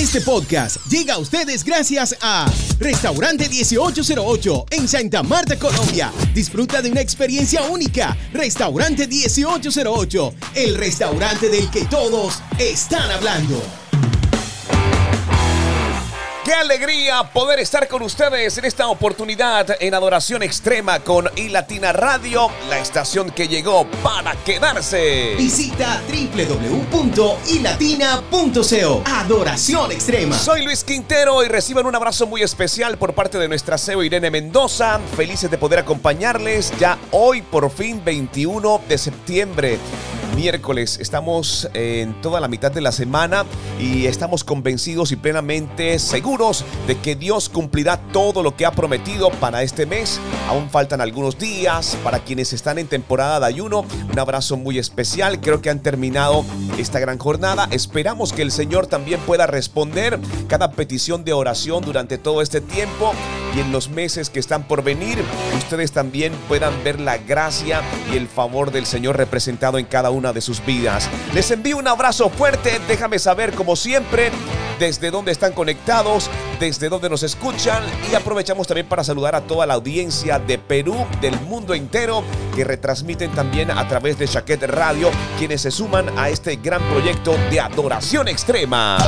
Este podcast llega a ustedes gracias a Restaurante 1808 en Santa Marta, Colombia. Disfruta de una experiencia única. Restaurante 1808, el restaurante del que todos están hablando. Qué alegría poder estar con ustedes en esta oportunidad en Adoración Extrema con iLatina Radio, la estación que llegó para quedarse. Visita www.ilatina.co. Adoración Extrema. Soy Luis Quintero y reciban un abrazo muy especial por parte de nuestra CEO Irene Mendoza. Felices de poder acompañarles ya hoy por fin 21 de septiembre miércoles. Estamos en toda la mitad de la semana y estamos convencidos y plenamente seguros de que Dios cumplirá todo lo que ha prometido para este mes. Aún faltan algunos días para quienes están en temporada de ayuno. Un abrazo muy especial. Creo que han terminado esta gran jornada. Esperamos que el Señor también pueda responder cada petición de oración durante todo este tiempo y en los meses que están por venir, ustedes también puedan ver la gracia y el favor del Señor representado en cada una de sus vidas. Les envío un abrazo fuerte, déjame saber como siempre desde dónde están conectados, desde dónde nos escuchan y aprovechamos también para saludar a toda la audiencia de Perú, del mundo entero, que retransmiten también a través de Chaquet Radio, quienes se suman a este gran proyecto de adoración extrema.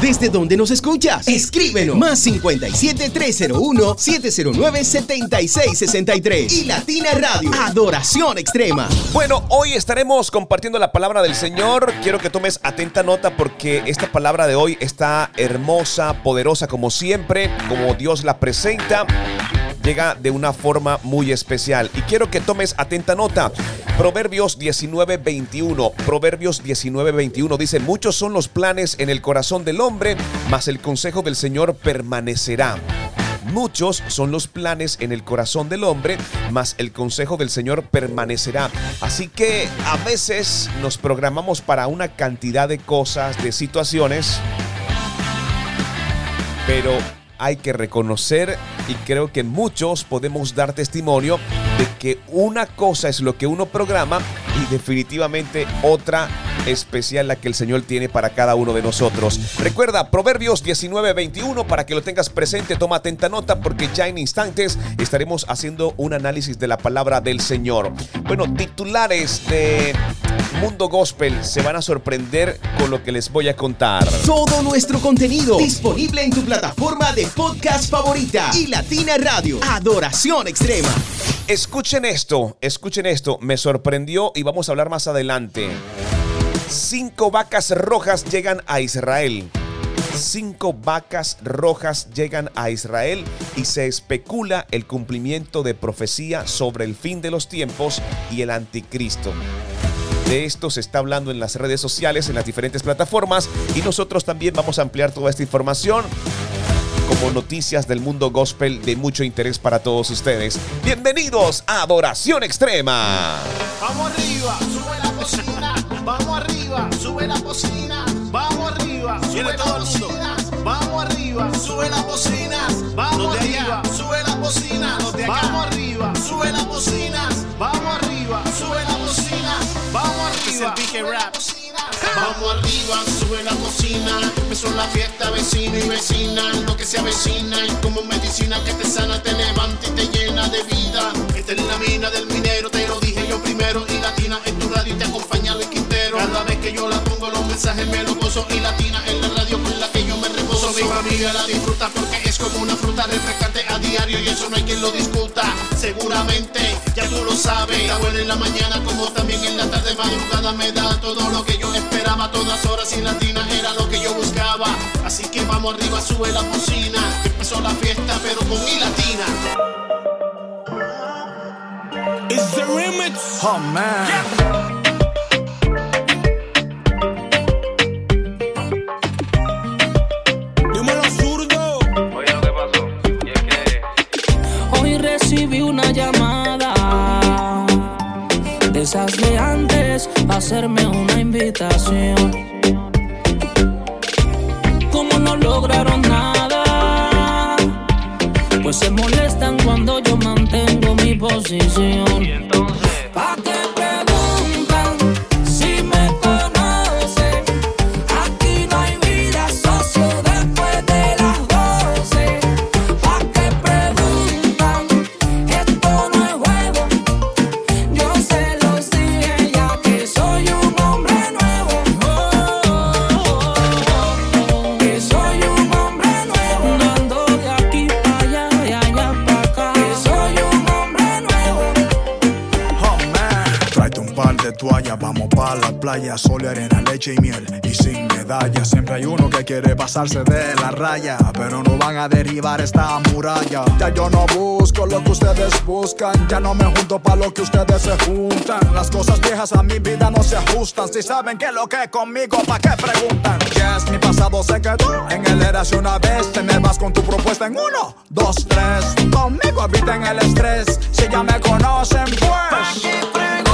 ¿Desde dónde nos escuchas? Escríbenos. Más 57 301 709 7663 y Latina Radio. Adoración extrema. Bueno, hoy estaremos compartiendo la palabra del Señor. Quiero que tomes atenta nota porque esta palabra de hoy está hermosa, poderosa como siempre, como Dios la presenta llega de una forma muy especial. Y quiero que tomes atenta nota. Proverbios 19:21. Proverbios 19:21 dice, muchos son los planes en el corazón del hombre, mas el consejo del Señor permanecerá. Muchos son los planes en el corazón del hombre, mas el consejo del Señor permanecerá. Así que a veces nos programamos para una cantidad de cosas, de situaciones, pero hay que reconocer y creo que muchos podemos dar testimonio de que una cosa es lo que uno programa y definitivamente otra especial la que el Señor tiene para cada uno de nosotros. Recuerda Proverbios 19:21 para que lo tengas presente, toma atenta nota porque ya en instantes estaremos haciendo un análisis de la palabra del Señor. Bueno, titulares de Mundo Gospel se van a sorprender con lo que les voy a contar. Todo nuestro contenido disponible en tu plataforma de podcast favorita y Latina Radio. Adoración extrema. Escuchen esto, escuchen esto, me sorprendió y vamos a hablar más adelante. Cinco vacas rojas llegan a Israel. Cinco vacas rojas llegan a Israel y se especula el cumplimiento de profecía sobre el fin de los tiempos y el anticristo. De esto se está hablando en las redes sociales, en las diferentes plataformas y nosotros también vamos a ampliar toda esta información como noticias del mundo gospel de mucho interés para todos ustedes. Bienvenidos a Adoración Extrema. Vamos arriba, sube la cocina. Vamos arriba, sube la cocina. Vamos arriba, sube la cocina. Vamos arriba, sube la cocina. Vamos arriba, sube la cocina. Vamos arriba, sube la cocina. Vamos arriba, sube la cocina. Vamos arriba. Vamos arriba, sube la cocina. Empezó la fiesta, vecino y vecina. Lo que se avecina y como medicina que te sana, te levanta y te llena de vida. Esta es la mina del minero, te lo dije yo primero. Y latina en tu radio te acompaña el Quintero. Cada vez que yo la pongo, los mensajes me lo gozo. Y latina familia la disfruta porque es como una fruta refrescante a diario y eso no hay quien lo discuta. Seguramente, ya tú lo sabes. Está buena en la mañana como también en la tarde madrugada me da todo lo que yo esperaba. Todas horas y latina era lo que yo buscaba. Así que vamos arriba, sube la cocina. Que empezó la fiesta, pero con mi latina. It's the remix. Oh man. Recibí una llamada de esas de antes para hacerme una invitación. Como no lograron nada, pues se molestan cuando yo mantengo mi posición. y entonces, Vamos pa' la playa, sol, arena, leche y miel. Y sin medalla, siempre hay uno que quiere pasarse de la raya. Pero no van a derribar esta muralla. Ya yo no busco lo que ustedes buscan. Ya no me junto pa' lo que ustedes se juntan. Las cosas viejas a mi vida no se ajustan. Si saben que lo que conmigo, ¿pa' qué preguntan? Yes, mi pasado se quedó en el eracio una vez. Te me vas con tu propuesta en uno, dos, tres. Conmigo habita en el estrés. Si ya me conocen, pues.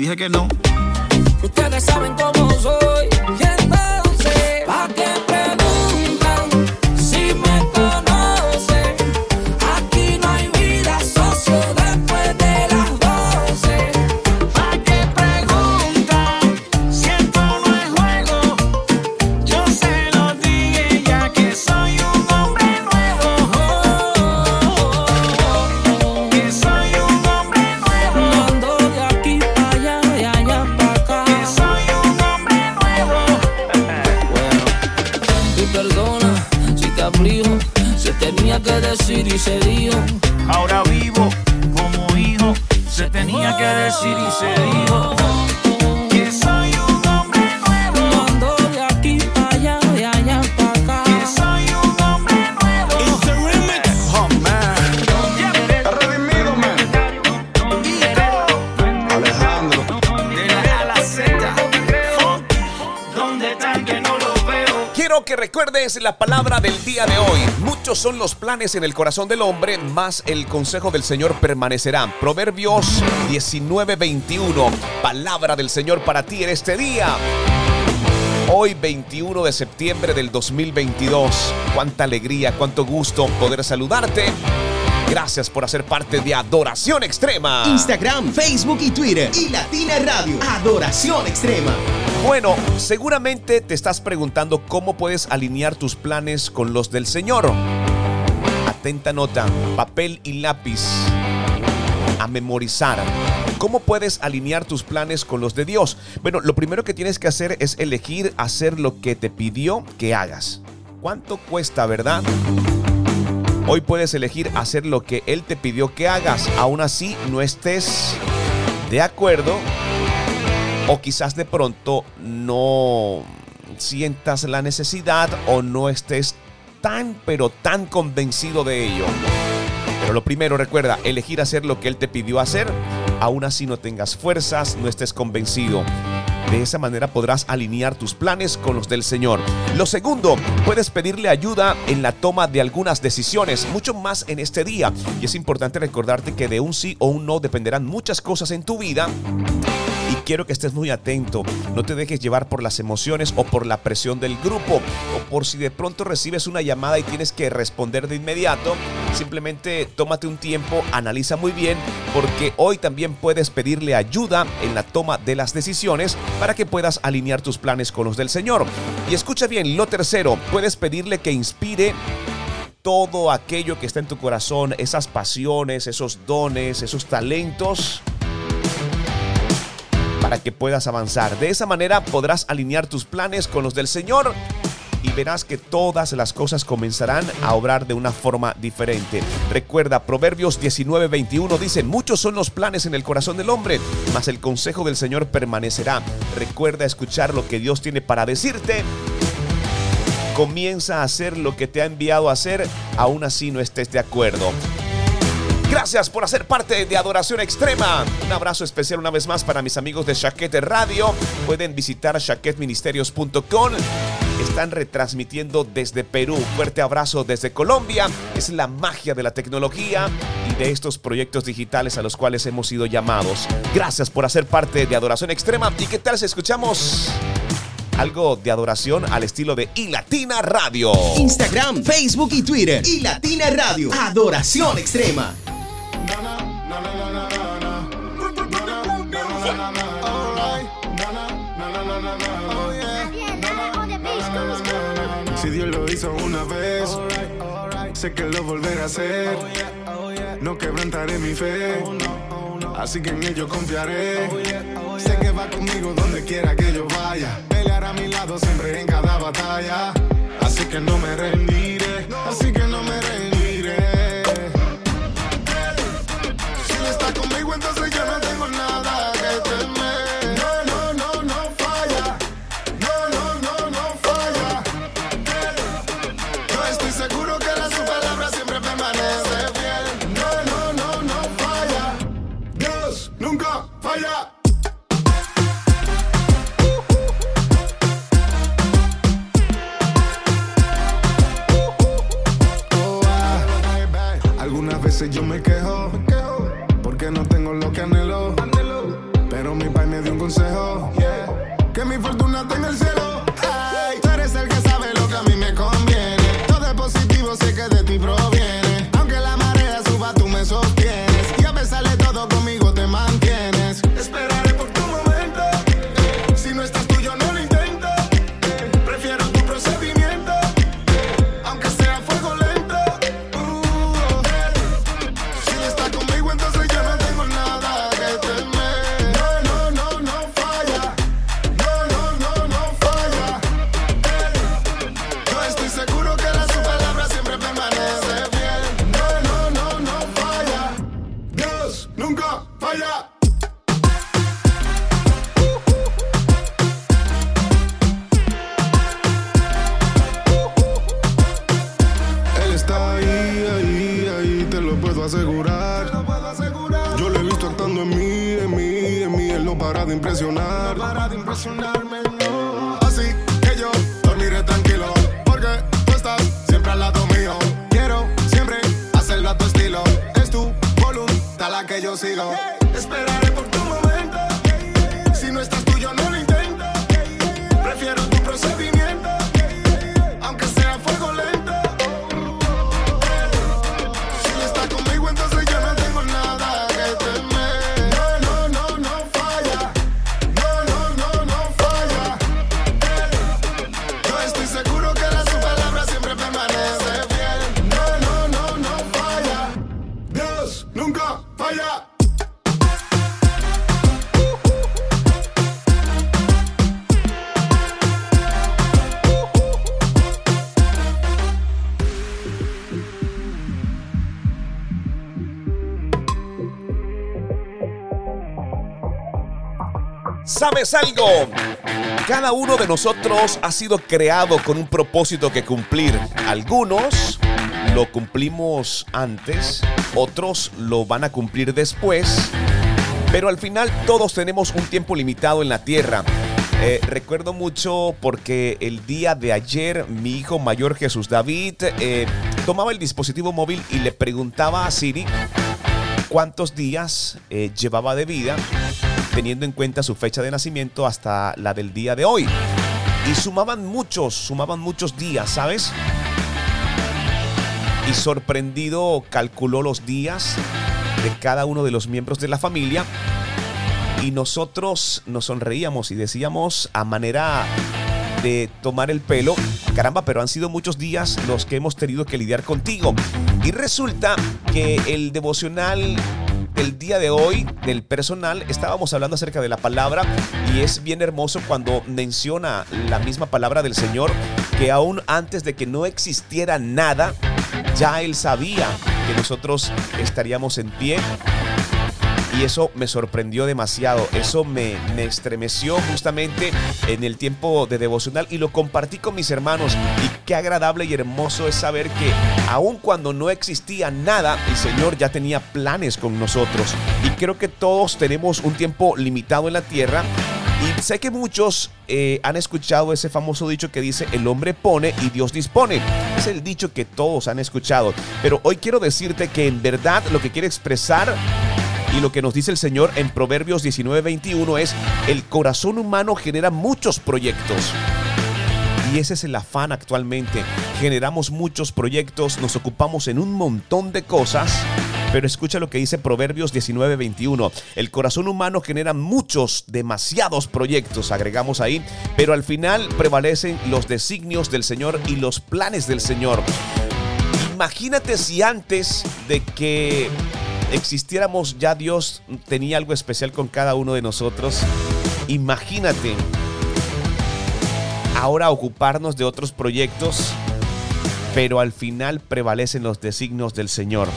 dije que no. Ustedes saben cómo soy. Son los planes en el corazón del hombre, más el consejo del Señor permanecerá. Proverbios 19:21. Palabra del Señor para ti en este día. Hoy 21 de septiembre del 2022. Cuánta alegría, cuánto gusto poder saludarte. Gracias por hacer parte de Adoración Extrema. Instagram, Facebook y Twitter. Y Latina Radio. Adoración Extrema. Bueno, seguramente te estás preguntando cómo puedes alinear tus planes con los del Señor. Atenta nota, papel y lápiz a memorizar. ¿Cómo puedes alinear tus planes con los de Dios? Bueno, lo primero que tienes que hacer es elegir hacer lo que te pidió que hagas. ¿Cuánto cuesta, verdad? Hoy puedes elegir hacer lo que Él te pidió que hagas. Aún así, no estés de acuerdo o quizás de pronto no sientas la necesidad o no estés tan pero tan convencido de ello. Pero lo primero, recuerda, elegir hacer lo que Él te pidió hacer, aún así no tengas fuerzas, no estés convencido. De esa manera podrás alinear tus planes con los del Señor. Lo segundo, puedes pedirle ayuda en la toma de algunas decisiones, mucho más en este día. Y es importante recordarte que de un sí o un no dependerán muchas cosas en tu vida quiero que estés muy atento. No te dejes llevar por las emociones o por la presión del grupo o por si de pronto recibes una llamada y tienes que responder de inmediato. Simplemente tómate un tiempo, analiza muy bien porque hoy también puedes pedirle ayuda en la toma de las decisiones para que puedas alinear tus planes con los del Señor. Y escucha bien, lo tercero, puedes pedirle que inspire todo aquello que está en tu corazón, esas pasiones, esos dones, esos talentos para que puedas avanzar. De esa manera podrás alinear tus planes con los del Señor y verás que todas las cosas comenzarán a obrar de una forma diferente. Recuerda, Proverbios 19:21 dice, muchos son los planes en el corazón del hombre, mas el consejo del Señor permanecerá. Recuerda escuchar lo que Dios tiene para decirte. Comienza a hacer lo que te ha enviado a hacer, aún así no estés de acuerdo. Gracias por hacer parte de Adoración Extrema. Un abrazo especial una vez más para mis amigos de Chaquete Radio. Pueden visitar chaquetministerios.com. Están retransmitiendo desde Perú. Fuerte abrazo desde Colombia. Es la magia de la tecnología y de estos proyectos digitales a los cuales hemos sido llamados. Gracias por hacer parte de Adoración Extrema. ¿Y qué tal si escuchamos algo de adoración al estilo de iLatina Radio? Instagram, Facebook y Twitter. Y Latina Radio. Adoración extrema. Si Dios lo hizo una vez, sé que lo volverá a hacer. No quebrantaré mi fe, así que en ello confiaré. Sé que va conmigo donde quiera que yo vaya. Pelear a mi lado siempre en cada batalla. Así que no me rendiré, así que no me rendiré. Algunas veces yo me quejo porque no tengo lo que anhelo. Pero mi pai me dio un consejo que mi fortuna está en el cielo. ¿Sabes algo? Cada uno de nosotros ha sido creado con un propósito que cumplir. Algunos lo cumplimos antes, otros lo van a cumplir después, pero al final todos tenemos un tiempo limitado en la tierra. Eh, recuerdo mucho porque el día de ayer mi hijo mayor Jesús David eh, tomaba el dispositivo móvil y le preguntaba a Siri cuántos días eh, llevaba de vida teniendo en cuenta su fecha de nacimiento hasta la del día de hoy. Y sumaban muchos, sumaban muchos días, ¿sabes? Y sorprendido calculó los días de cada uno de los miembros de la familia y nosotros nos sonreíamos y decíamos a manera de tomar el pelo, caramba, pero han sido muchos días los que hemos tenido que lidiar contigo. Y resulta que el devocional del día de hoy, del personal, estábamos hablando acerca de la palabra y es bien hermoso cuando menciona la misma palabra del Señor que aún antes de que no existiera nada, ya Él sabía que nosotros estaríamos en pie y eso me sorprendió demasiado. Eso me, me, estremeció justamente en el tiempo de devocional y lo compartí con mis hermanos. Y qué agradable y hermoso es saber que aun cuando no existía nada, el Señor ya tenía planes con nosotros. Y creo que todos tenemos un tiempo limitado en la tierra. Y sé que muchos eh, han escuchado ese famoso dicho que dice, el hombre pone y Dios dispone. Es el dicho que todos han escuchado. Pero hoy quiero decirte que en verdad lo que quiere expresar y lo que nos dice el Señor en Proverbios 19:21 es, el corazón humano genera muchos proyectos. Y ese es el afán actualmente. Generamos muchos proyectos, nos ocupamos en un montón de cosas. Pero escucha lo que dice Proverbios 19:21. El corazón humano genera muchos, demasiados proyectos, agregamos ahí, pero al final prevalecen los designios del Señor y los planes del Señor. Imagínate si antes de que existiéramos ya Dios tenía algo especial con cada uno de nosotros. Imagínate ahora ocuparnos de otros proyectos, pero al final prevalecen los designios del Señor.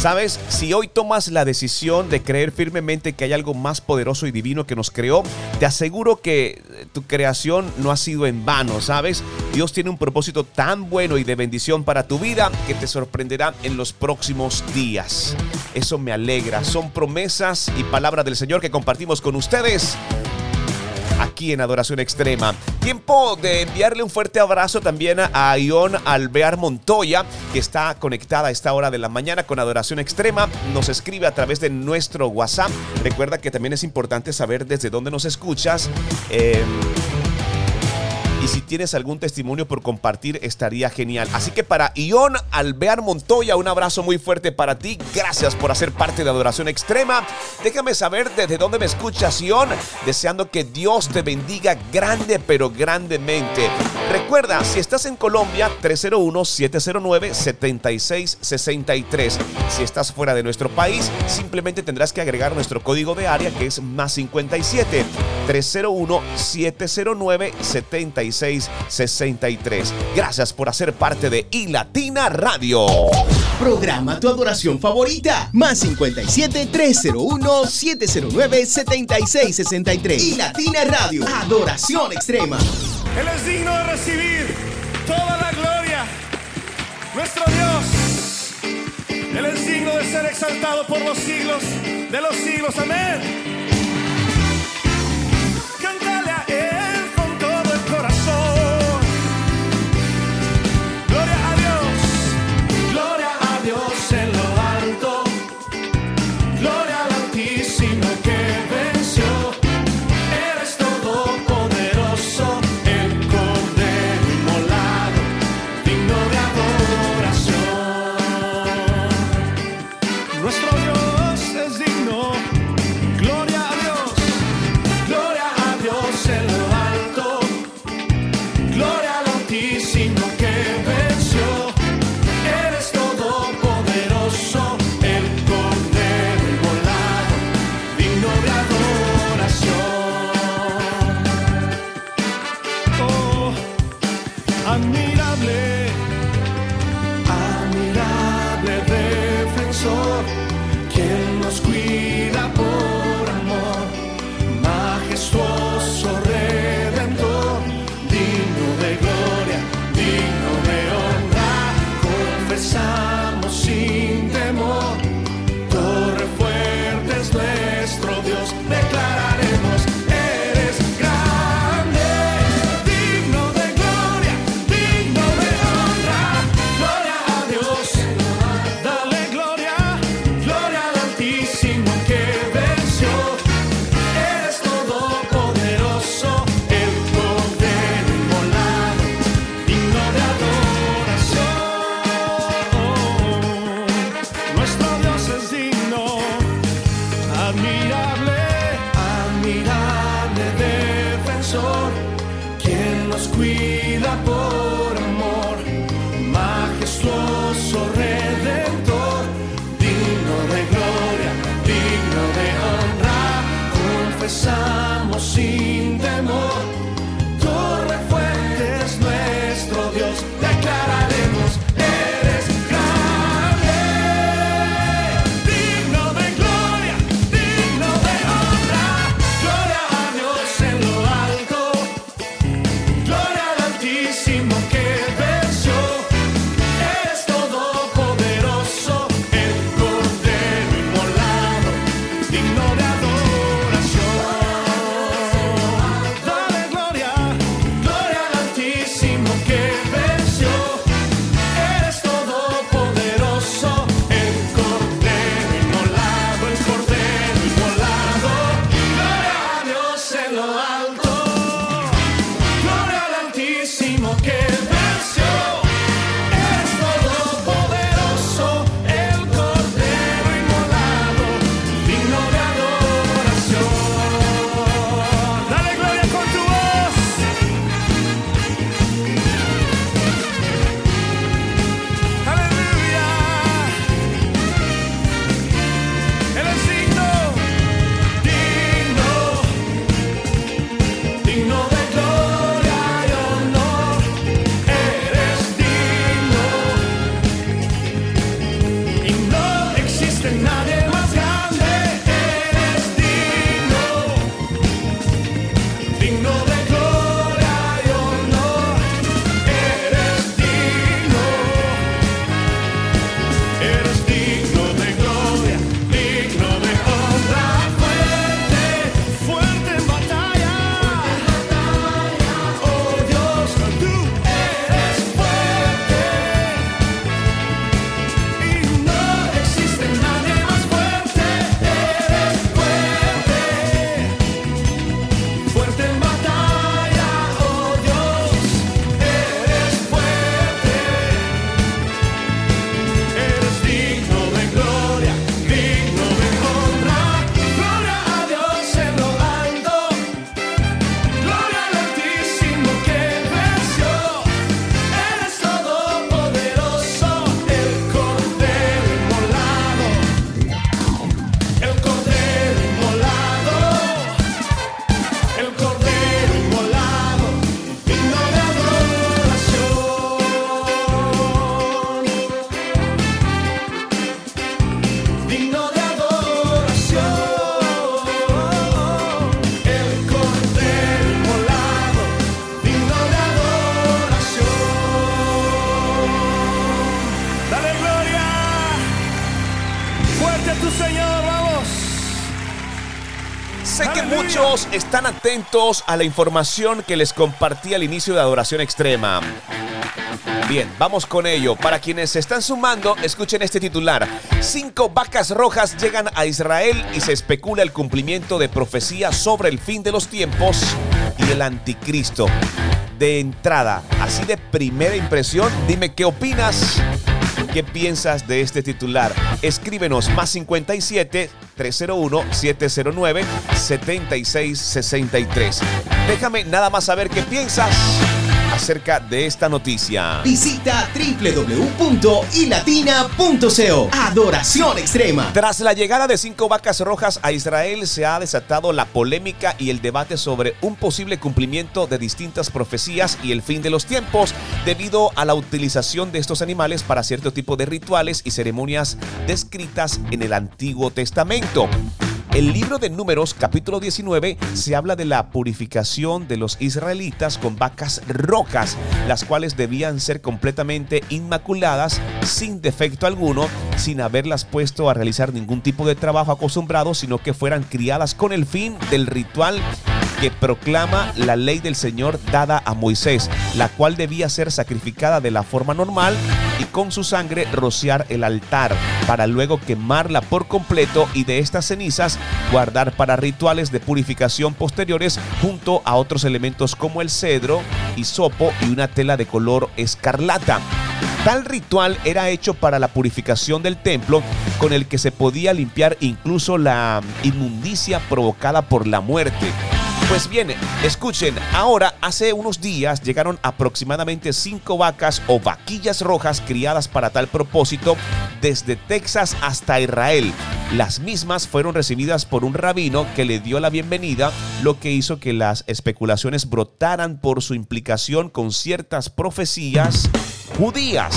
Sabes, si hoy tomas la decisión de creer firmemente que hay algo más poderoso y divino que nos creó, te aseguro que tu creación no ha sido en vano, ¿sabes? Dios tiene un propósito tan bueno y de bendición para tu vida que te sorprenderá en los próximos días. Eso me alegra. Son promesas y palabras del Señor que compartimos con ustedes aquí en Adoración Extrema. Tiempo de enviarle un fuerte abrazo también a Ion Alvear Montoya, que está conectada a esta hora de la mañana con Adoración Extrema. Nos escribe a través de nuestro WhatsApp. Recuerda que también es importante saber desde dónde nos escuchas. Eh, y si tienes algún testimonio por compartir, estaría genial. Así que para Ion Alvear Montoya, un abrazo muy fuerte para ti. Gracias por hacer parte de Adoración Extrema. Déjame saber desde dónde me escuchas, Ion. Deseando que Dios te bendiga grande, pero grandemente. Recuerda, si estás en Colombia, 301-709-7663. Si estás fuera de nuestro país, simplemente tendrás que agregar nuestro código de área que es más 57 301 709 76 63. Gracias por hacer parte de iLatina Radio. Programa tu adoración favorita. Más 57 301 709 7663. Y Latina Radio. Adoración extrema. Él es digno de recibir toda la gloria. Nuestro Dios. Él es digno de ser exaltado por los siglos de los siglos. Amén. ignora están atentos a la información que les compartí al inicio de Adoración Extrema. Bien, vamos con ello. Para quienes se están sumando, escuchen este titular. Cinco vacas rojas llegan a Israel y se especula el cumplimiento de profecías sobre el fin de los tiempos y el anticristo. De entrada, así de primera impresión, dime qué opinas. ¿Qué piensas de este titular? Escríbenos más 57 301 709 7663. Déjame nada más saber qué piensas acerca de esta noticia. Visita www.ilatina.co. Adoración extrema. Tras la llegada de cinco vacas rojas a Israel, se ha desatado la polémica y el debate sobre un posible cumplimiento de distintas profecías y el fin de los tiempos, debido a la utilización de estos animales para cierto tipo de rituales y ceremonias descritas en el Antiguo Testamento. El libro de Números, capítulo 19, se habla de la purificación de los israelitas con vacas rojas, las cuales debían ser completamente inmaculadas, sin defecto alguno, sin haberlas puesto a realizar ningún tipo de trabajo acostumbrado, sino que fueran criadas con el fin del ritual que proclama la ley del Señor dada a Moisés, la cual debía ser sacrificada de la forma normal y con su sangre rociar el altar, para luego quemarla por completo y de estas cenizas guardar para rituales de purificación posteriores junto a otros elementos como el cedro, hisopo y una tela de color escarlata. Tal ritual era hecho para la purificación del templo, con el que se podía limpiar incluso la inmundicia provocada por la muerte. Pues bien, escuchen, ahora hace unos días llegaron aproximadamente cinco vacas o vaquillas rojas criadas para tal propósito desde Texas hasta Israel. Las mismas fueron recibidas por un rabino que le dio la bienvenida, lo que hizo que las especulaciones brotaran por su implicación con ciertas profecías judías.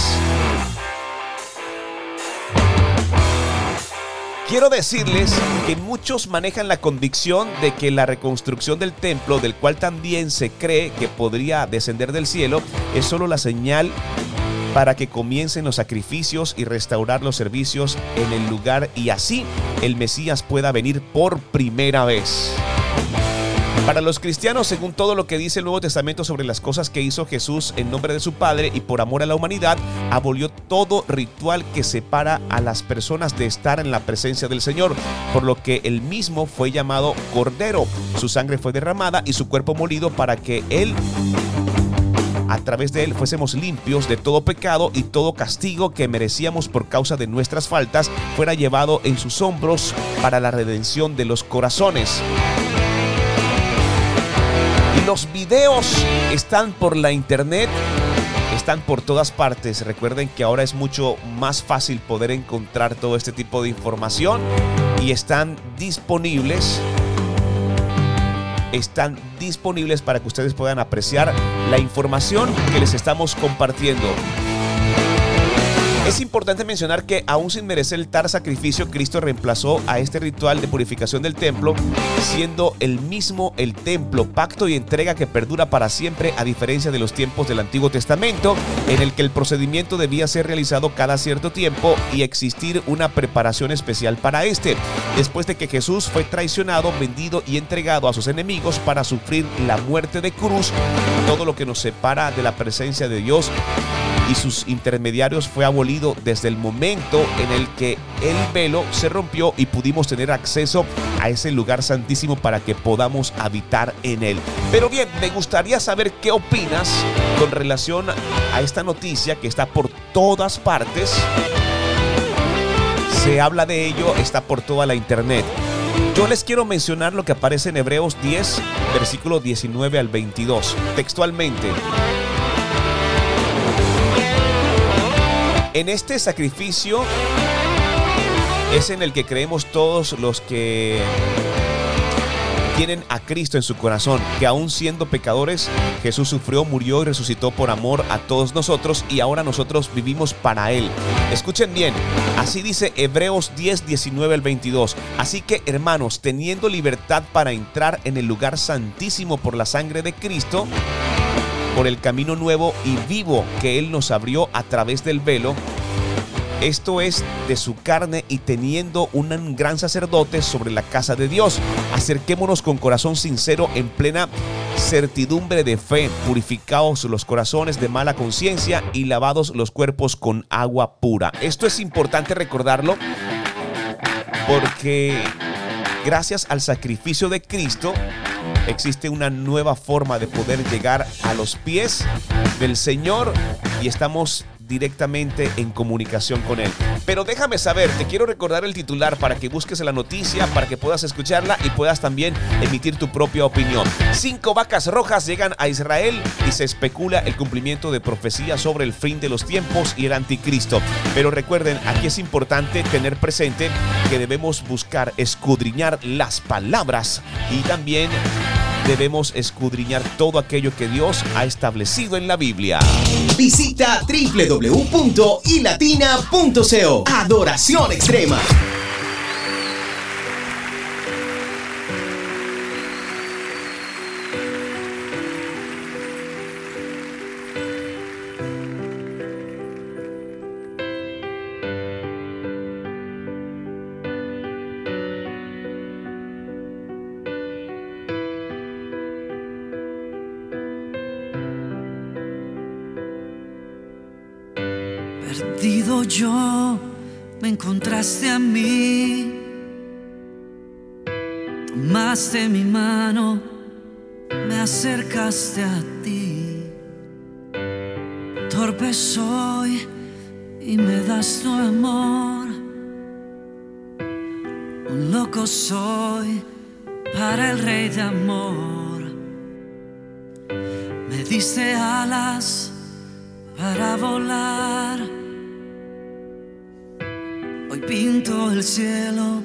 Quiero decirles que muchos manejan la convicción de que la reconstrucción del templo, del cual también se cree que podría descender del cielo, es solo la señal para que comiencen los sacrificios y restaurar los servicios en el lugar y así el Mesías pueda venir por primera vez. Para los cristianos, según todo lo que dice el Nuevo Testamento sobre las cosas que hizo Jesús en nombre de su Padre y por amor a la humanidad, abolió todo ritual que separa a las personas de estar en la presencia del Señor, por lo que él mismo fue llamado Cordero. Su sangre fue derramada y su cuerpo molido para que él a través de él fuésemos limpios de todo pecado y todo castigo que merecíamos por causa de nuestras faltas fuera llevado en sus hombros para la redención de los corazones. Los videos están por la internet, están por todas partes. Recuerden que ahora es mucho más fácil poder encontrar todo este tipo de información y están disponibles están disponibles para que ustedes puedan apreciar la información que les estamos compartiendo. Es importante mencionar que aún sin merecer el tal sacrificio, Cristo reemplazó a este ritual de purificación del templo, siendo el mismo el templo, pacto y entrega que perdura para siempre a diferencia de los tiempos del Antiguo Testamento, en el que el procedimiento debía ser realizado cada cierto tiempo y existir una preparación especial para este, después de que Jesús fue traicionado, vendido y entregado a sus enemigos para sufrir la muerte de cruz, todo lo que nos separa de la presencia de Dios y sus intermediarios fue abolido desde el momento en el que el velo se rompió y pudimos tener acceso a ese lugar santísimo para que podamos habitar en él. Pero bien, me gustaría saber qué opinas con relación a esta noticia que está por todas partes. Se habla de ello, está por toda la internet. Yo les quiero mencionar lo que aparece en Hebreos 10, versículo 19 al 22, textualmente. En este sacrificio es en el que creemos todos los que tienen a Cristo en su corazón, que aún siendo pecadores, Jesús sufrió, murió y resucitó por amor a todos nosotros y ahora nosotros vivimos para Él. Escuchen bien, así dice Hebreos 10, 19 al 22. Así que hermanos, teniendo libertad para entrar en el lugar santísimo por la sangre de Cristo, por el camino nuevo y vivo que Él nos abrió a través del velo, esto es de su carne y teniendo un gran sacerdote sobre la casa de Dios. Acerquémonos con corazón sincero en plena certidumbre de fe, purificados los corazones de mala conciencia y lavados los cuerpos con agua pura. Esto es importante recordarlo porque gracias al sacrificio de Cristo existe una nueva forma de poder llegar a los pies del Señor y estamos directamente en comunicación con él. Pero déjame saber, te quiero recordar el titular para que busques la noticia, para que puedas escucharla y puedas también emitir tu propia opinión. Cinco vacas rojas llegan a Israel y se especula el cumplimiento de profecías sobre el fin de los tiempos y el anticristo. Pero recuerden, aquí es importante tener presente que debemos buscar escudriñar las palabras y también debemos escudriñar todo aquello que Dios ha establecido en la Biblia. Visita www.ilatina.co. Adoración extrema. Yo, me encontraste a mí. Tomaste mi mano, me acercaste a ti. Torpe soy y me das tu amor. Un loco soy para el rey de amor. Me diste alas para volar. El cielo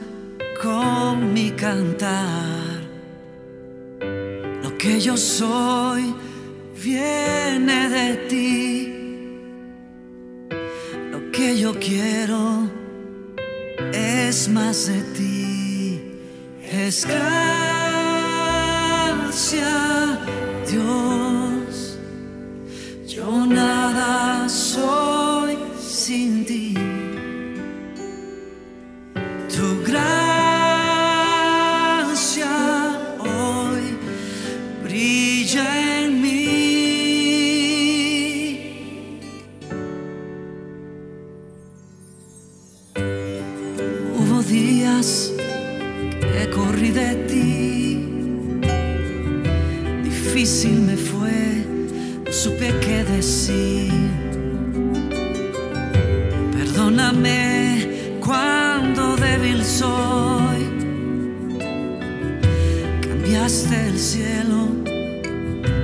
con mi cantar. Lo que yo soy viene de ti. Difícil me fue, no supe qué decir. Perdóname cuando débil soy. Cambiaste el cielo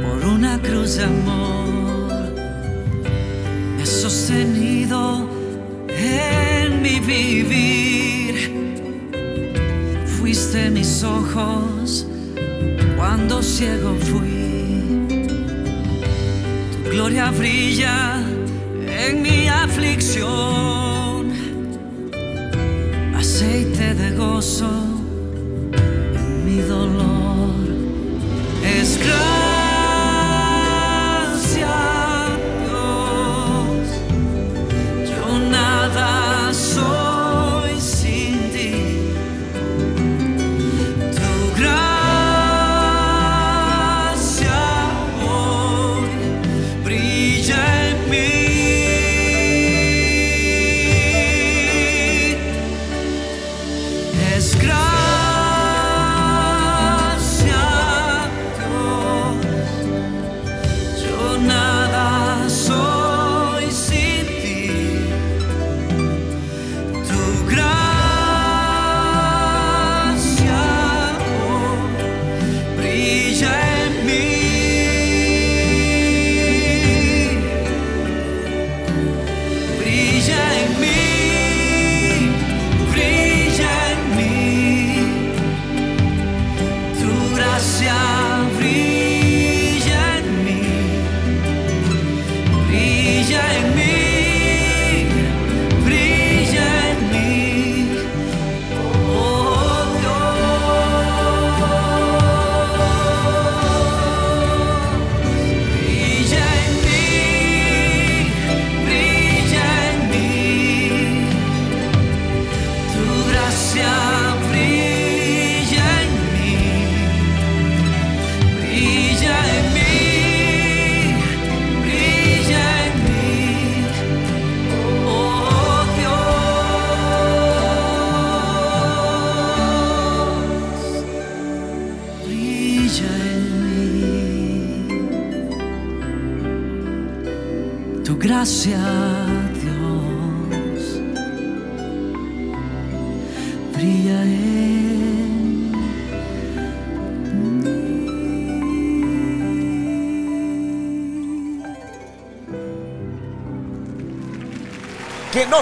por una cruz de amor. Me has sostenido en mi vivir. Fuiste mis ojos cuando ciego fui. Tu gloria brilla en mi aflicción. Aceite de gozo be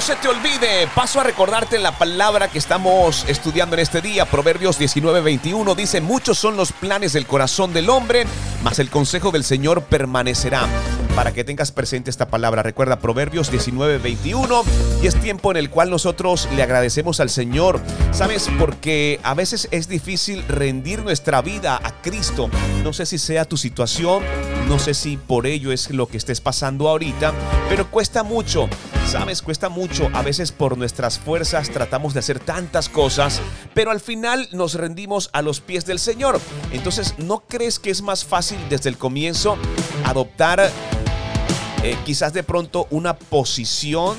se te olvide, paso a recordarte la palabra que estamos estudiando en este día. Proverbios 19:21 dice, muchos son los planes del corazón del hombre, mas el consejo del Señor permanecerá. Para que tengas presente esta palabra, recuerda Proverbios 19:21 y es tiempo en el cual nosotros le agradecemos al Señor. ¿Sabes? Porque a veces es difícil rendir nuestra vida a Cristo. No sé si sea tu situación, no sé si por ello es lo que estés pasando ahorita, pero cuesta mucho. Sabes, cuesta mucho. A veces por nuestras fuerzas tratamos de hacer tantas cosas, pero al final nos rendimos a los pies del Señor. Entonces, ¿no crees que es más fácil desde el comienzo adoptar eh, quizás de pronto una posición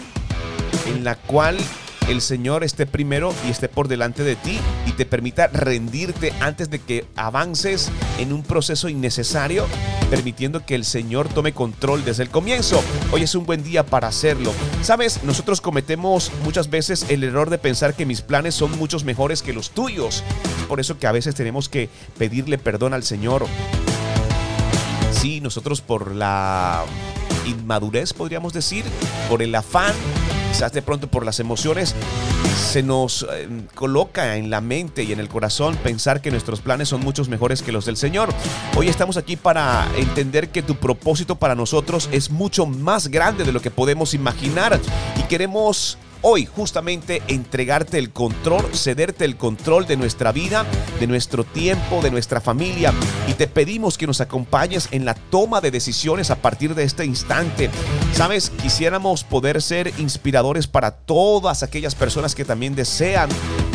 en la cual el Señor esté primero y esté por delante de ti y te permita rendirte antes de que avances en un proceso innecesario, permitiendo que el Señor tome control desde el comienzo. Hoy es un buen día para hacerlo. Sabes, nosotros cometemos muchas veces el error de pensar que mis planes son muchos mejores que los tuyos. Por eso que a veces tenemos que pedirle perdón al Señor. Sí, nosotros por la inmadurez, podríamos decir, por el afán, quizás de pronto por las emociones, se nos eh, coloca en la mente y en el corazón pensar que nuestros planes son muchos mejores que los del Señor. Hoy estamos aquí para entender que tu propósito para nosotros es mucho más grande de lo que podemos imaginar y queremos hoy justamente entregarte el control, cederte el control de nuestra vida, de nuestro tiempo, de nuestra familia. Y te pedimos que nos acompañes en la toma de decisiones a partir de este instante. Sabes, quisiéramos poder ser inspiradores para todas aquellas personas que también desean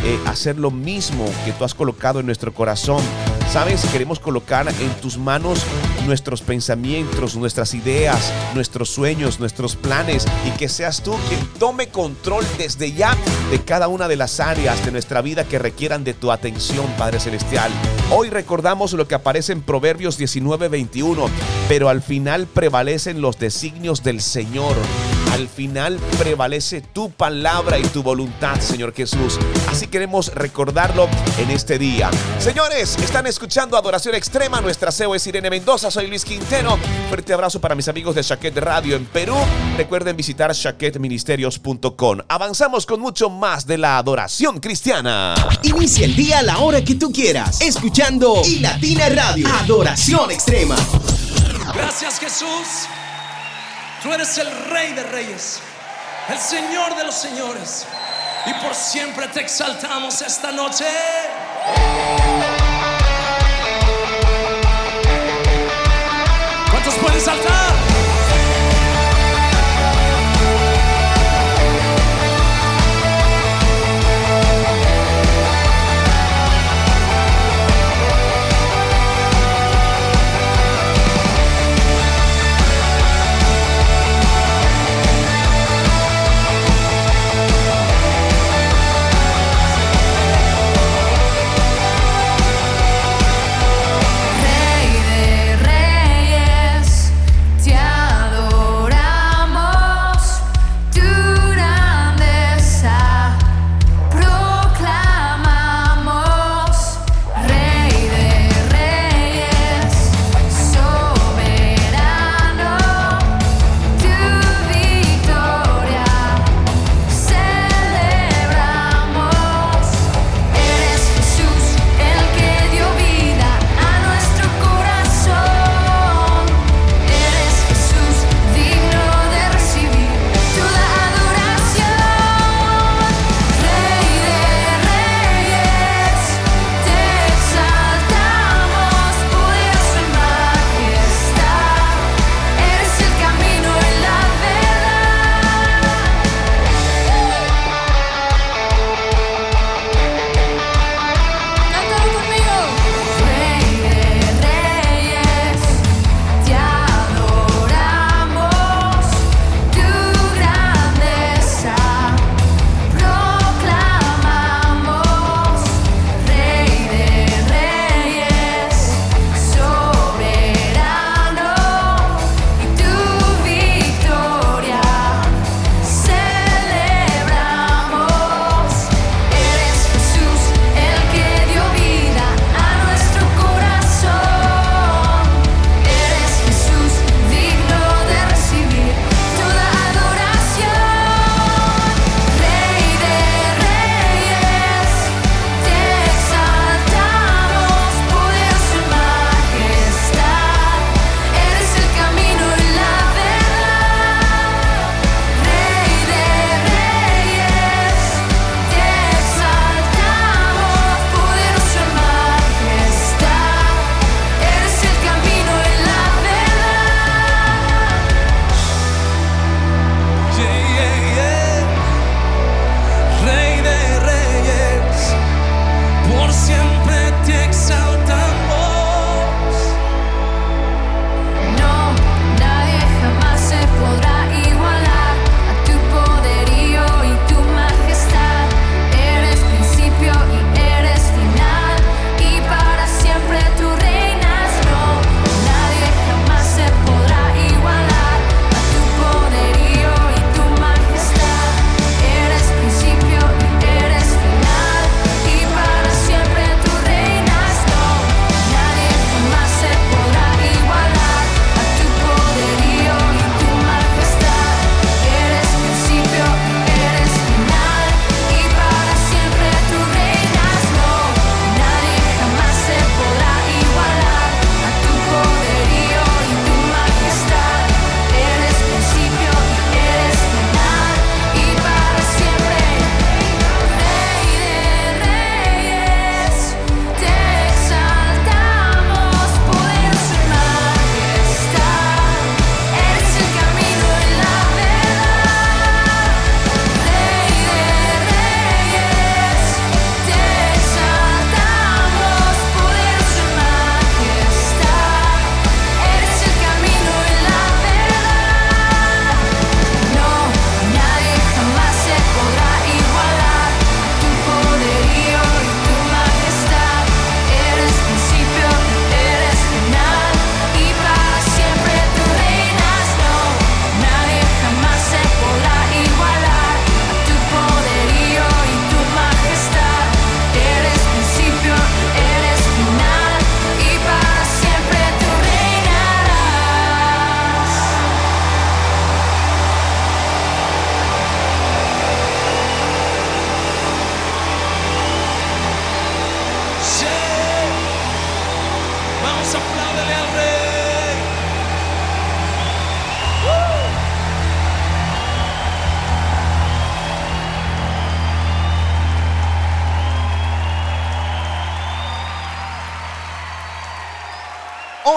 eh, hacer lo mismo que tú has colocado en nuestro corazón. Sabes, queremos colocar en tus manos nuestros pensamientos, nuestras ideas, nuestros sueños, nuestros planes y que seas tú quien tome control desde ya de cada una de las áreas de nuestra vida que requieran de tu atención, Padre Celestial. Hoy recordamos lo que aparece en Proverbios 19:21, pero al final prevalecen los designios del Señor. Al final prevalece tu palabra y tu voluntad, Señor Jesús. Así queremos recordarlo en este día. Señores, están escuchando Adoración Extrema. Nuestra CEO es Irene Mendoza. Soy Luis Quintero. Fuerte abrazo para mis amigos de Shaquet Radio en Perú. Recuerden visitar shaquetministerios.com. Avanzamos con mucho más de la adoración cristiana. Inicia el día a la hora que tú quieras, escuchando y Latina Radio. Adoración Extrema. Gracias Jesús. Tú eres el rey de reyes, el señor de los señores. Y por siempre te exaltamos esta noche. ¿Cuántos pueden saltar?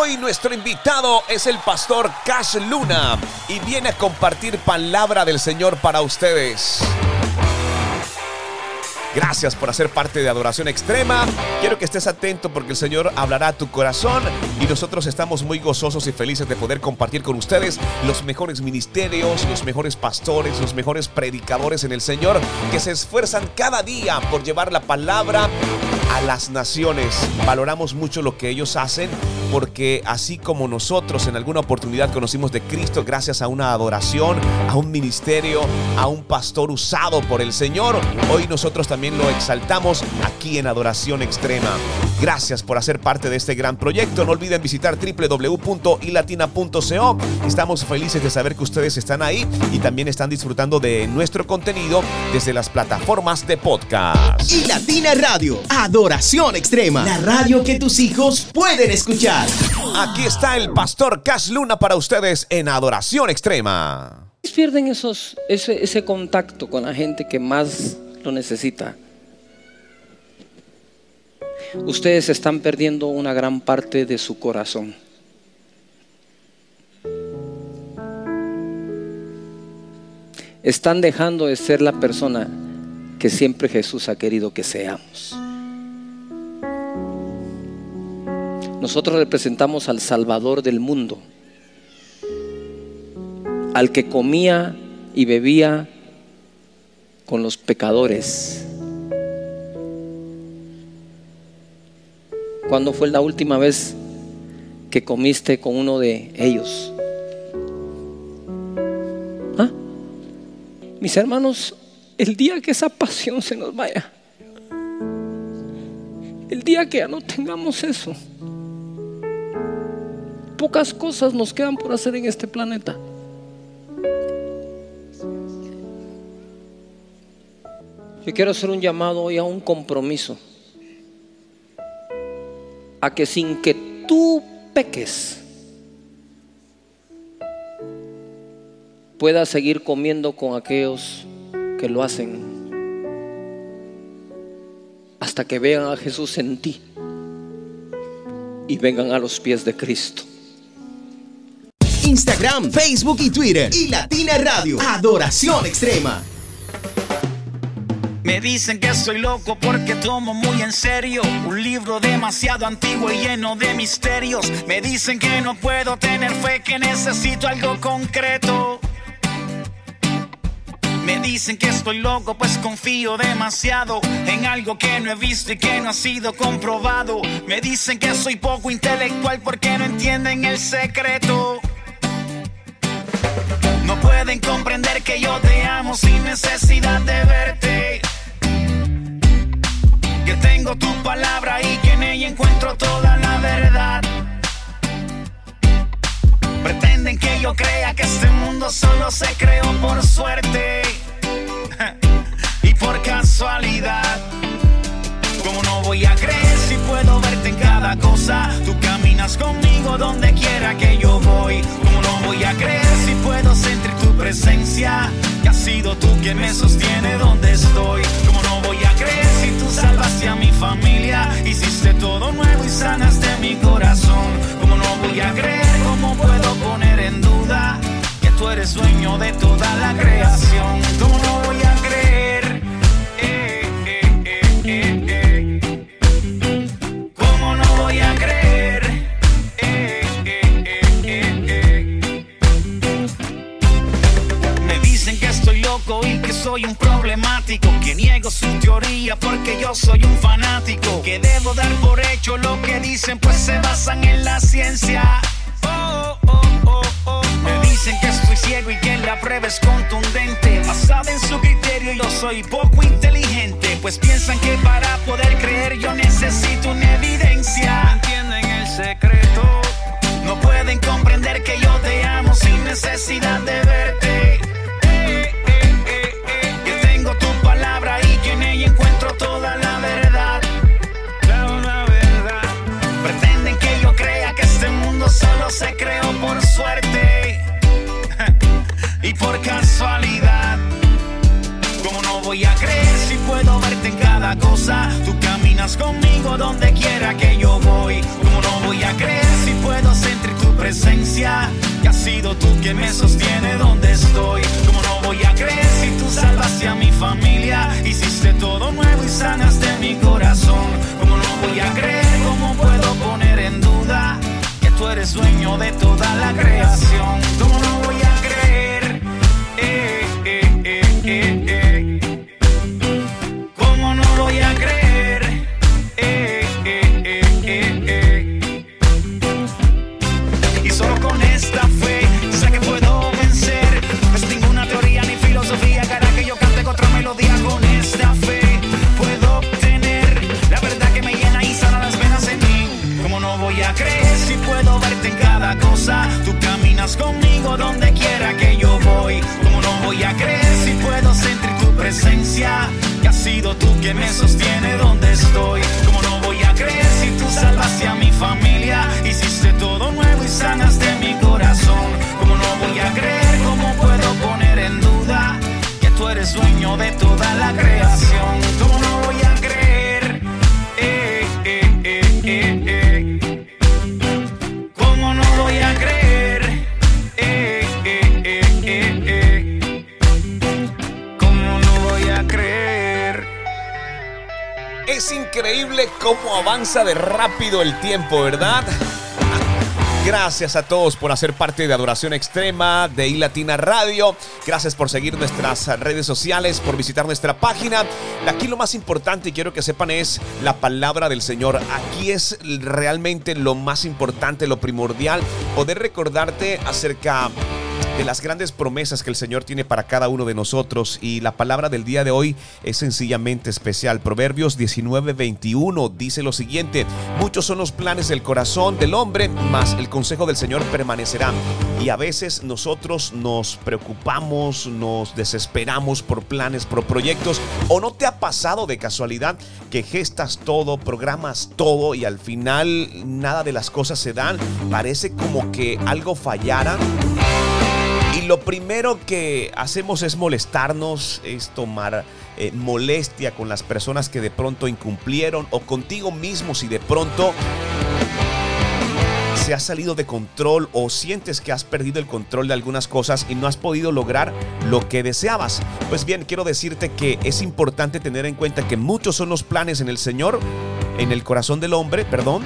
Hoy nuestro invitado es el pastor Cash Luna y viene a compartir palabra del Señor para ustedes. Gracias por hacer parte de Adoración Extrema. Quiero que estés atento porque el Señor hablará a tu corazón y nosotros estamos muy gozosos y felices de poder compartir con ustedes los mejores ministerios, los mejores pastores, los mejores predicadores en el Señor que se esfuerzan cada día por llevar la palabra a las naciones. Valoramos mucho lo que ellos hacen porque así como nosotros en alguna oportunidad conocimos de Cristo gracias a una adoración, a un ministerio, a un pastor usado por el Señor, hoy nosotros también lo exaltamos aquí en Adoración Extrema. Gracias por hacer parte de este gran proyecto. No olviden visitar www.ilatina.co. Estamos felices de saber que ustedes están ahí y también están disfrutando de nuestro contenido desde las plataformas de podcast. Y Latina Radio, Adoración Extrema, la radio que tus hijos pueden escuchar. Aquí está el pastor Cash Luna para ustedes en Adoración Extrema. Pierden esos, ese, ese contacto con la gente que más lo necesita. Ustedes están perdiendo una gran parte de su corazón. Están dejando de ser la persona que siempre Jesús ha querido que seamos. Nosotros representamos al Salvador del mundo, al que comía y bebía con los pecadores. ¿Cuándo fue la última vez que comiste con uno de ellos? ¿Ah? Mis hermanos, el día que esa pasión se nos vaya, el día que ya no tengamos eso, pocas cosas nos quedan por hacer en este planeta. Yo quiero hacer un llamado hoy a un compromiso. A que sin que tú peques, puedas seguir comiendo con aquellos que lo hacen. Hasta que vean a Jesús en ti y vengan a los pies de Cristo. Instagram, Facebook y Twitter. Y Latina Radio, Adoración Extrema. Me dicen que soy loco porque tomo muy en serio un libro demasiado antiguo y lleno de misterios. Me dicen que no puedo tener fe, que necesito algo concreto. Me dicen que estoy loco pues confío demasiado en algo que no he visto y que no ha sido comprobado. Me dicen que soy poco intelectual porque no entienden el secreto. No pueden comprender que yo te amo sin necesidad de verte tengo tu palabra y que en ella encuentro toda la verdad. Pretenden que yo crea que este mundo solo se creó por suerte y por casualidad. ¿Cómo no voy a creer si puedo verte en cada cosa? Tú caminas conmigo donde quiera que yo voy. ¿Cómo no voy a creer si puedo sentir tu presencia? Que has sido tú quien me sostiene donde estoy. ¿Cómo no voy a creer si tú salvaste a mi familia? Hiciste todo nuevo y sanaste mi corazón. ¿Cómo no voy a creer? ¿Cómo puedo poner en duda que tú eres dueño de toda la creación? ¿Cómo no y que soy un problemático, que niego su teoría porque yo soy un fanático, que debo dar por hecho lo que dicen pues se basan en la ciencia. Oh, oh, oh, oh. Me dicen que estoy ciego y que la prueba es contundente, basada en su criterio yo soy poco inteligente, pues piensan que para poder creer yo necesito una evidencia. ¿Me entienden el secreto? No pueden comprender que yo te amo sin necesidad de verte. Se creó por suerte y por casualidad. ¿Cómo no voy a creer si puedo verte en cada cosa? Tú caminas conmigo donde quiera que yo voy. ¿Cómo no voy a creer si puedo sentir tu presencia? Que has sido tú quien me sostiene donde estoy. ¿Cómo no voy a creer si tú salvaste a mi familia? Hiciste todo nuevo y sanaste mi corazón. ¿Cómo no voy a creer? ¿Cómo puedo poner en duda tú eres dueño de toda la creación? ¿Cómo no presencia? Que has sido tú quien me sostiene donde estoy. ¿Cómo no voy a creer si tú salvaste a mi familia? Hiciste todo nuevo y sanaste mi corazón. ¿Cómo no voy a creer? ¿Cómo puedo poner en duda que tú eres dueño de toda la creación? ¿Cómo no increíble cómo avanza de rápido el tiempo, ¿verdad? Gracias a todos por hacer parte de Adoración Extrema de iLatina Radio. Gracias por seguir nuestras redes sociales, por visitar nuestra página. Aquí lo más importante y quiero que sepan es la palabra del Señor. Aquí es realmente lo más importante, lo primordial, poder recordarte acerca de las grandes promesas que el Señor tiene para cada uno de nosotros y la palabra del día de hoy es sencillamente especial. Proverbios 19:21 dice lo siguiente, muchos son los planes del corazón del hombre, mas el consejo del Señor permanecerá. Y a veces nosotros nos preocupamos, nos desesperamos por planes, por proyectos, o no te ha pasado de casualidad que gestas todo, programas todo y al final nada de las cosas se dan, parece como que algo fallara. Y lo primero que hacemos es molestarnos, es tomar eh, molestia con las personas que de pronto incumplieron o contigo mismo si de pronto se ha salido de control o sientes que has perdido el control de algunas cosas y no has podido lograr lo que deseabas. Pues bien, quiero decirte que es importante tener en cuenta que muchos son los planes en el Señor, en el corazón del hombre, perdón,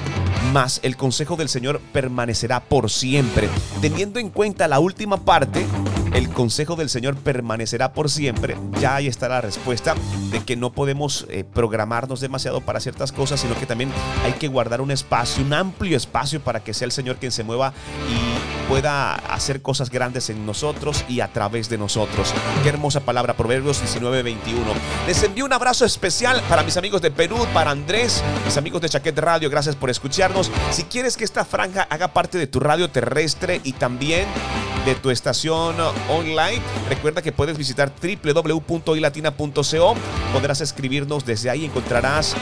más el consejo del Señor permanecerá por siempre. Teniendo en cuenta la última parte, el consejo del Señor permanecerá por siempre, ya ahí está la respuesta de que no podemos eh, programarnos demasiado para ciertas cosas, sino que también hay que guardar un espacio, un amplio espacio para que sea el Señor quien se mueva y pueda hacer cosas grandes en nosotros y a través de nosotros. Qué hermosa palabra, Proverbios 19, 21. Les envío un abrazo especial para mis amigos de Perú, para Andrés, mis amigos de Chaquet Radio, gracias por escucharnos. Si quieres que esta franja haga parte de tu radio terrestre y también de tu estación online. Recuerda que puedes visitar www.ilatina.co. Podrás escribirnos desde ahí. Encontrarás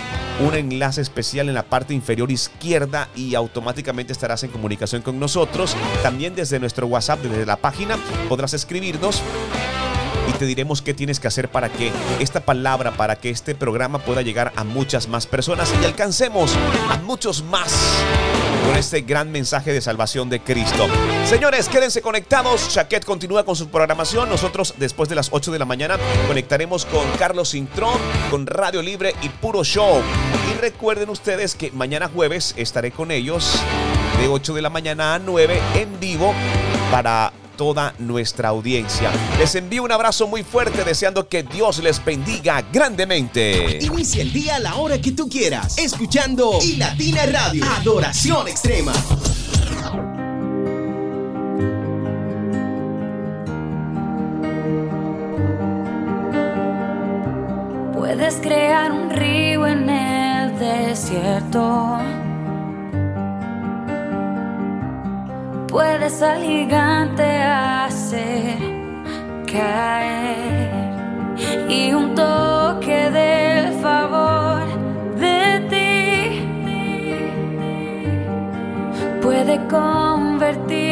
un enlace especial en la parte inferior izquierda y automáticamente estarás en comunicación con nosotros. También desde nuestro WhatsApp, desde la página, podrás escribirnos te diremos qué tienes que hacer para que esta palabra, para que este programa pueda llegar a muchas más personas y alcancemos a muchos más con este gran mensaje de salvación de Cristo. Señores, quédense conectados. Chaquet continúa con su programación. Nosotros después de las 8 de la mañana conectaremos con Carlos Cintrón, con Radio Libre y Puro Show. Y recuerden ustedes que mañana jueves estaré con ellos de 8 de la mañana a 9 en vivo para toda nuestra audiencia. Les envío un abrazo muy fuerte deseando que Dios les bendiga grandemente. Inicia el día a la hora que tú quieras, escuchando y Latina Radio, Adoración Extrema. Puedes crear un río en el desierto. Puedes al gigante hacer caer. Y un toque del favor de ti puede convertir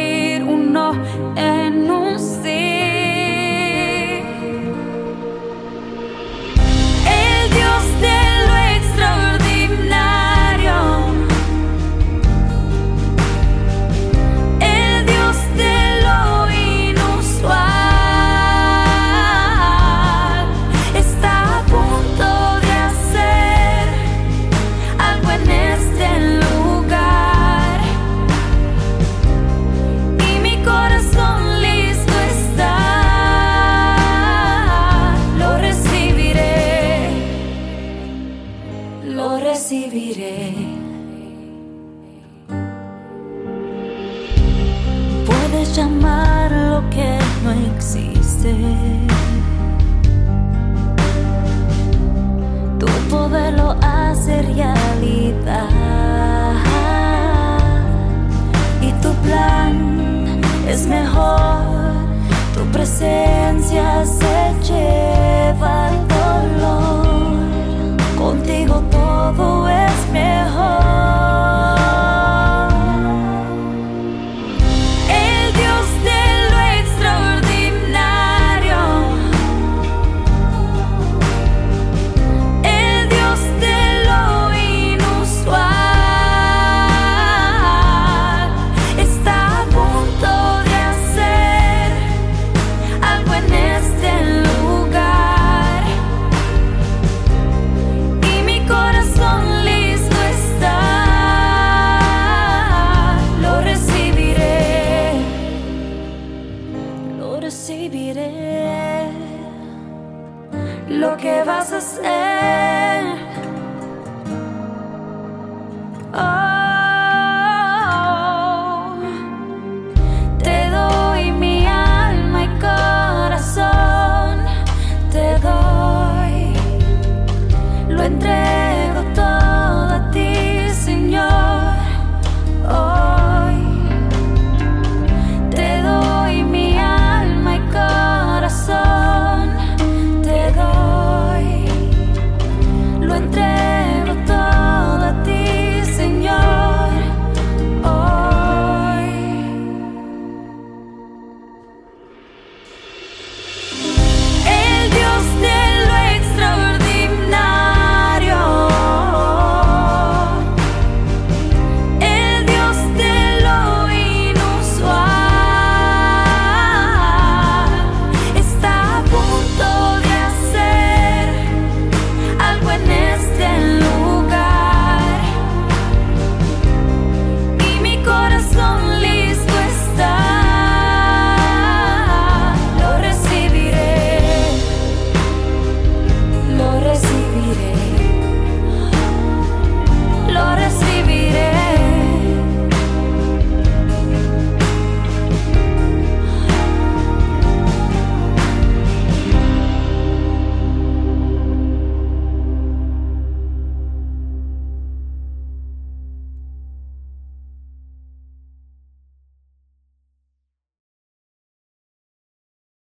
Lo que vas a hacer